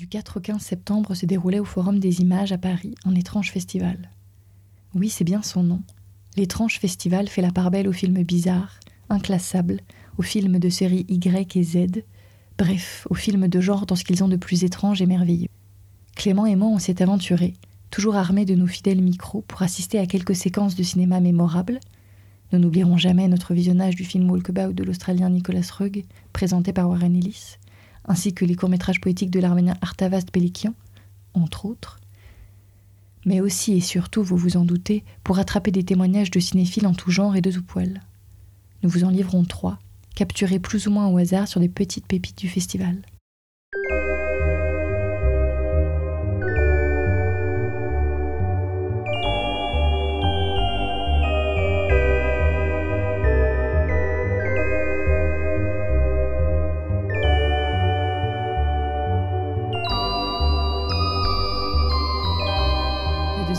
Du 4 au 15 septembre se déroulait au Forum des images à Paris un étrange festival. Oui, c'est bien son nom. L'étrange festival fait la part belle aux films bizarres, inclassables, aux films de série Y et Z, bref, aux films de genre dans ce qu'ils ont de plus étrange et merveilleux. Clément et moi, on s'est aventurés, toujours armés de nos fidèles micros, pour assister à quelques séquences de cinéma mémorables. Nous n'oublierons jamais notre visionnage du film Walkabout de l'Australien Nicolas Rugg, présenté par Warren Ellis, ainsi que les courts-métrages poétiques de l'Arménien Artavast Pelikian, entre autres. Mais aussi et surtout, vous vous en doutez, pour attraper des témoignages de cinéphiles en tout genre et de tout poil. Nous vous en livrons trois, capturés plus ou moins au hasard sur des petites pépites du festival.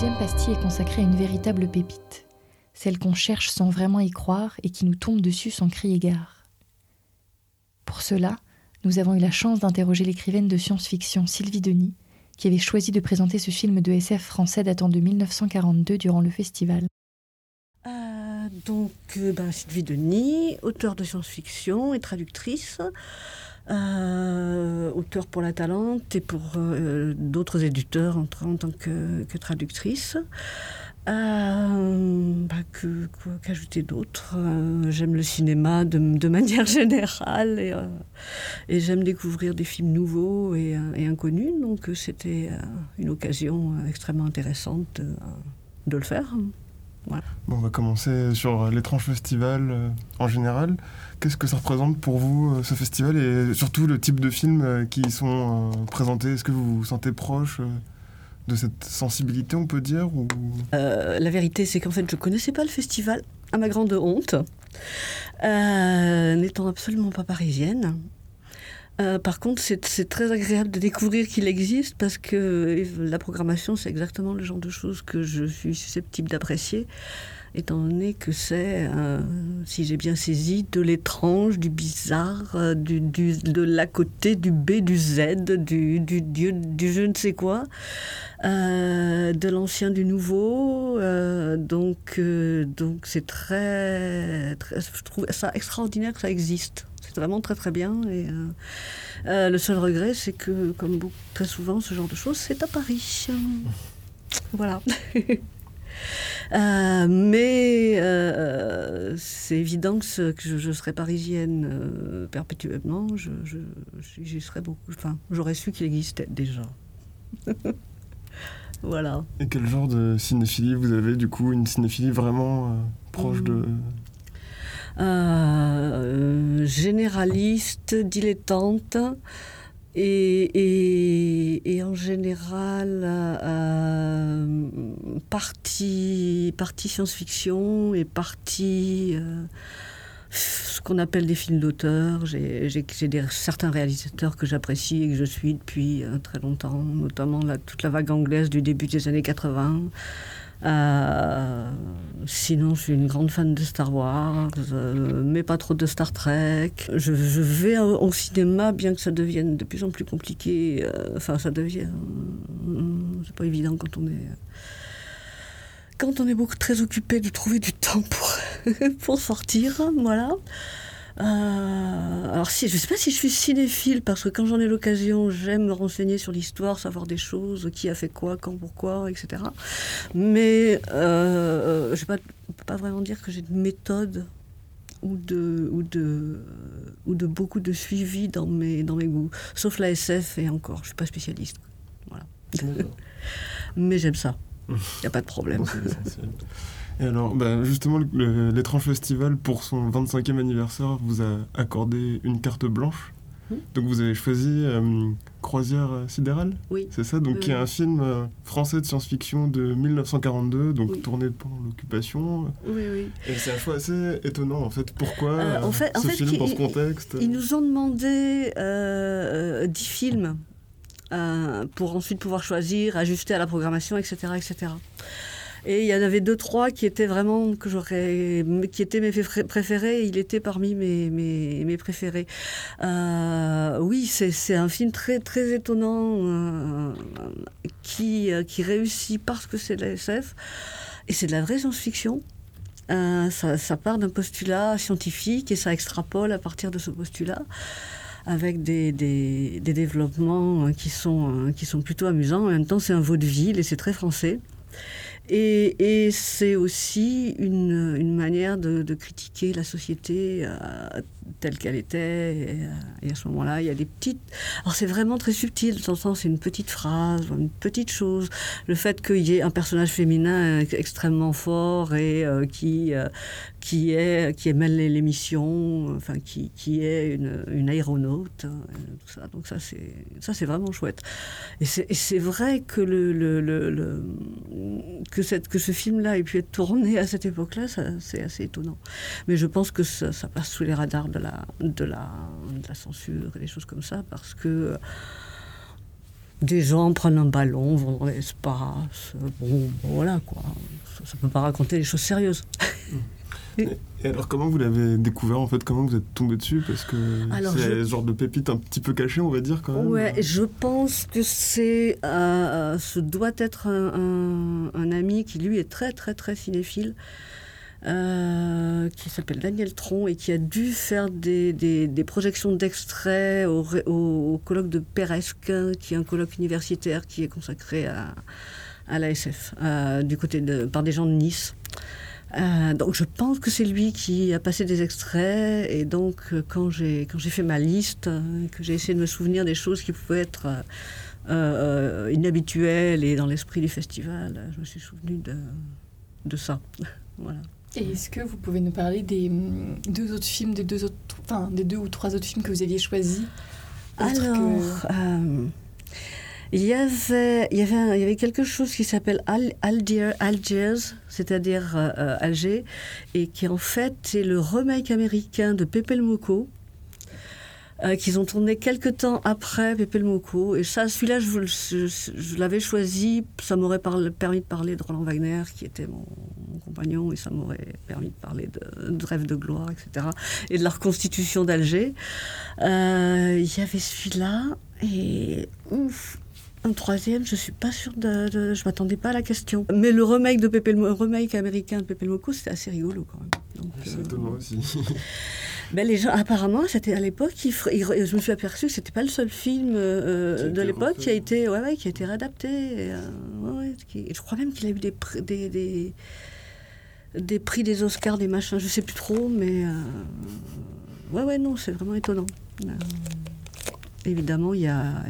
Deuxième pastille est consacrée à une véritable pépite, celle qu'on cherche sans vraiment y croire et qui nous tombe dessus sans crier gare. Pour cela, nous avons eu la chance d'interroger l'écrivaine de science-fiction Sylvie Denis, qui avait choisi de présenter ce film de SF français datant de 1942 durant le festival. Euh, donc, euh, ben, Sylvie Denis, auteure de science-fiction et traductrice. Euh, auteur pour La Talente et pour euh, d'autres éditeurs en, en tant que, traductrice. Euh, bah, qu'ajouter d'autre J'aime le cinéma de, manière générale et, j'aime découvrir des films nouveaux et, inconnus. Donc c'était une occasion extrêmement intéressante de, le faire. Bon, on va commencer sur l'étrange festival en général. Qu'est-ce que ça représente pour vous, euh, ce festival, et surtout le type de films euh, qui y sont euh, présentés? Est-ce que vous vous sentez proche de cette sensibilité, on peut dire ou... La vérité, c'est qu'en fait, je ne connaissais pas le festival, à ma grande honte, n'étant absolument pas parisienne. Par contre, c'est très agréable de découvrir qu'il existe parce que la programmation, c'est exactement le genre de choses que je suis susceptible d'apprécier étant donné que c'est, euh, si j'ai bien saisi, de l'étrange, du bizarre, euh, du, de l'à côté, du B, du Z, du, du, du, du je ne sais quoi, euh, de l'ancien, du nouveau. donc, donc c'est très, je trouve ça extraordinaire que ça existe. C'est vraiment très très bien. Et le seul regret, c'est que, comme très souvent, ce genre de choses, c'est à Paris. Voilà. Euh, mais euh, c'est évident que, je, serais parisienne euh, perpétuellement. Je, j'y serais beaucoup. Enfin, j'aurais su qu'il existait déjà. voilà. Et quel genre de cinéphilie vous avez du coup Une cinéphilie vraiment proche de généraliste, dilettante. Et, en général, euh, partie, science-fiction et partie euh, ce qu'on appelle des films d'auteur. J'ai certains réalisateurs que j'apprécie et que je suis depuis euh, très longtemps, notamment toute la vague anglaise du début des années 80. Euh, sinon, je suis une grande fan de Star Wars, euh, mais pas trop de Star Trek. Je, vais au, cinéma, bien que ça devienne de plus en plus compliqué. Euh, enfin, ça devient. c'est pas évident quand on est. Quand on est beaucoup très occupé de trouver du temps pour, pour sortir, voilà. Euh, alors si, je ne sais pas si je suis cinéphile parce que quand j'en ai l'occasion, j'aime me renseigner sur l'histoire, savoir des choses, qui a fait quoi, quand, pourquoi, etc. Mais euh, je ne peux pas vraiment dire que j'ai de méthode ou de, ou, de, ou de beaucoup de suivi dans mes, dans mes goûts. Sauf la SF et encore, je ne suis pas spécialiste. Voilà. Mais j'aime ça. Il n'y a pas de problème. Et alors, bah, justement, l'étrange festival, pour son 25e anniversaire, vous a accordé une carte blanche. Donc vous avez choisi euh, Croisière sidérale Oui. C'est ça, donc qui est un film euh, français de science-fiction de 1942, donc tourné pendant l'occupation. Oui, oui. Et c'est un choix assez étonnant en fait. Pourquoi euh, en fait, ce film dans ce contexte Ils nous ont demandé 10 films pour ensuite pouvoir choisir, ajuster à la programmation, etc. etc. Et il y en avait deux, trois qui étaient vraiment, que j'aurais, qui étaient mes préférés. Il était parmi mes, mes, préférés. Euh, oui, c'est un film très, très étonnant euh, qui, euh, qui réussit parce que c'est de la SF. Et c'est de la vraie science-fiction. ça, part d'un postulat scientifique et ça extrapole à partir de ce postulat avec des, des, des développements qui sont, qui sont plutôt amusants. En même temps, c'est un vaudeville et c'est très français. Et, c'est aussi une, manière de, critiquer la société euh, telle qu'elle était. Et, euh, et à ce moment-là, il y a des petites. Alors c'est vraiment très subtil, de temps c'est une petite phrase, une petite chose. Le fait qu'il y ait un personnage féminin extrêmement fort et euh, qui, qui, est, qui mène l'émission, enfin qui, qui est une, une aéronaute, hein. Donc ça c'est ça c'est vraiment chouette. Et c'est vrai que le, que que ce film-là ait pu être tourné à cette époque-là, c'est assez étonnant. Mais je pense que ça, passe sous les radars de la, de la, de la censure et des choses comme ça, parce que des gens prennent un ballon, vont dans l'espace, bon, voilà quoi. Ça ne peut pas raconter des choses sérieuses. Et, alors, comment vous l'avez découvert en fait? Comment vous êtes tombé dessus? Parce que c'est je... genre de pépite un petit peu cachée, on va dire quand même. Ouais, je pense que c'est, euh, ce doit être un, un, un, ami qui lui est très très très cinéphile euh, qui s'appelle Daniel Tron et qui a dû faire des, des, des projections d'extraits au, au, au, colloque de Peresque, qui est un colloque universitaire qui est consacré à, à l'ASF, euh, du côté de, par des gens de Nice. Euh, donc je pense que c'est lui qui a passé des extraits et donc euh, quand j'ai quand j'ai fait ma liste, euh, que j'ai essayé de me souvenir des choses qui pouvaient être euh, inhabituelles et dans l'esprit du festival, je me suis souvenu de, de ça. voilà. Et est-ce que vous pouvez nous parler des mm, deux autres films, des deux, autres, enfin, des deux ou trois autres films que vous aviez choisis Alors, que... euh, il, y avait, il, y avait quelque chose qui s'appelle Al, Algiers, c'est-à-dire euh, Alger, et qui en fait est le remake américain de Pepe le Moko. Euh, qu'ils ont tourné quelques temps après Pepe le Moko. Et ça, celui-là, je, l'avais choisi. Ça m'aurait permis de parler de Roland Wagner, qui était mon, mon compagnon, et ça m'aurait permis de parler de, de Rêve de gloire, etc. Et de la reconstitution d'Alger. Euh, il y avait celui-là. Et ouf, un troisième, je suis pas sûre de, de je m'attendais pas à la question. Mais le remake de Pepe le remake américain de Pepe le Moko, c'était assez rigolo quand même. C'est euh, aussi. ben les gens, apparemment, c'était à l'époque, je me suis aperçu que c'était pas le seul film euh, de l'époque qui a été, ouais, ouais, qui a été réadapté. Et, euh, ouais, qui, je crois même qu'il a eu des, des, des, des, prix des Oscars, des machins, je sais plus trop, mais euh, ouais, ouais, non, c'est vraiment étonnant. évidemment, il y a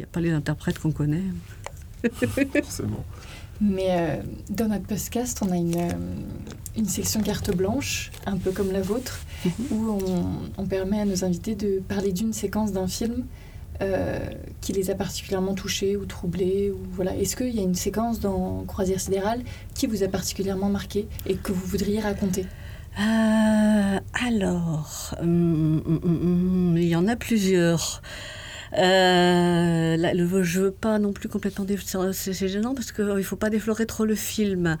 n'y a pas les interprètes qu'on connaît. Forcément. Mais euh, dans notre podcast, on a une, euh, une, section carte blanche, un peu comme la vôtre, mm -hmm. où on, on, permet à nos invités de parler d'une séquence d'un film euh, qui les a particulièrement touchés ou troublés. Ou, voilà. Est-ce qu'il y a une séquence dans Croisière sidérale qui vous a particulièrement marqué et que vous voudriez raconter? Alors, hum, hum, hum, il y en a plusieurs. Euh, là, le, je veux pas non plus complètement c'est gênant parce qu'il ne faut pas déflorer trop le film.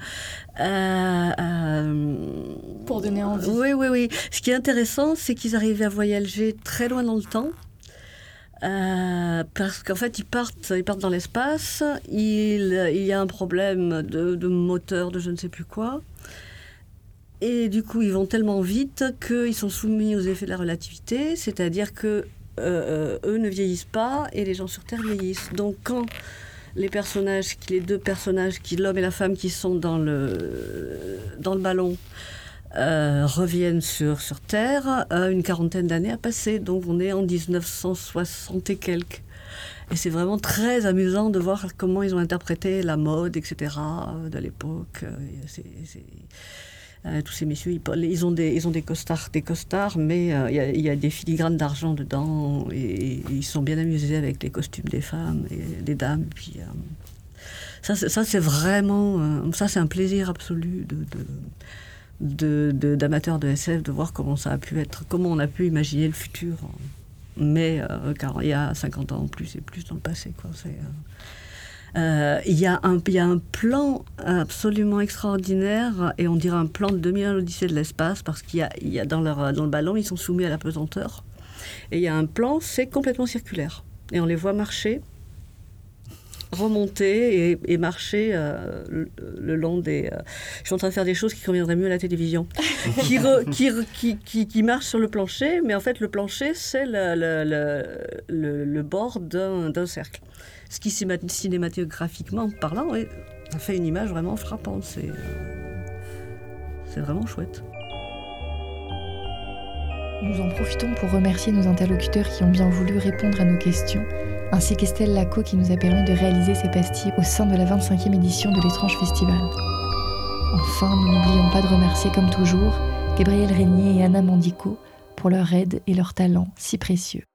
Euh, euh, Pour donner envie. Oui, oui, oui. Ce qui est intéressant, c'est qu'ils arrivaient à voyager très loin dans le temps. Euh, parce qu'en fait, ils partent, ils partent dans l'espace. Il, il y a un problème de, de moteur, de je ne sais plus quoi. Et du coup, ils vont tellement vite qu'ils sont soumis aux effets de la relativité, c'est-à-dire que euh, eux ne vieillissent pas et les gens sur Terre vieillissent. Donc quand les personnages, les deux personnages, qui l'homme et la femme qui sont dans le, dans le ballon, euh, reviennent sur, sur Terre, euh, une quarantaine d'années a passé. Donc on est en 1960 et quelques. Et c'est vraiment très amusant de voir comment ils ont interprété la mode, etc. de l'époque. Euh, tous ces messieurs, ils, ont des, costards, des costards mais il euh, y, y, a des filigranes d'argent dedans et, ils sont bien amusés avec les costumes des femmes et des dames. Puis, euh, ça, c'est vraiment, euh, ça c'est un plaisir absolu de, de, d'amateurs de, SF de voir comment ça a pu être, comment on a pu imaginer le futur, mais car il y a 50 ans en plus et plus dans le passé. Quoi. Euh, il y, y a un plan absolument extraordinaire, et on dirait un plan de 2001 l'Odyssée de l'espace, parce qu'il y y a dans, leur, dans le ballon, ils sont soumis à la pesanteur. Et il y a un plan, c'est complètement circulaire. Et on les voit marcher, remonter et, et marcher euh, le, le long des... euh, je suis en train de faire des choses qui conviendraient mieux à la télévision. qui, re- qui, re- qui, qui, qui marchent sur le plancher, mais en fait, le plancher, c'est le, le, le, le- le bord d'un cercle. Ce qui, cinéma- cinématographiquement parlant, ouais, ça fait une image vraiment frappante. C'est euh, c'est vraiment chouette. Nous en profitons pour remercier nos interlocuteurs qui ont bien voulu répondre à nos questions, ainsi qu'Estelle Lacot qui nous a permis de réaliser ces pastilles au sein de la 25e édition de l'étrange festival. Enfin, nous n'oublions pas de remercier comme toujours Gabriel Régnier et Anna Mandico pour leur aide et leur talent si précieux.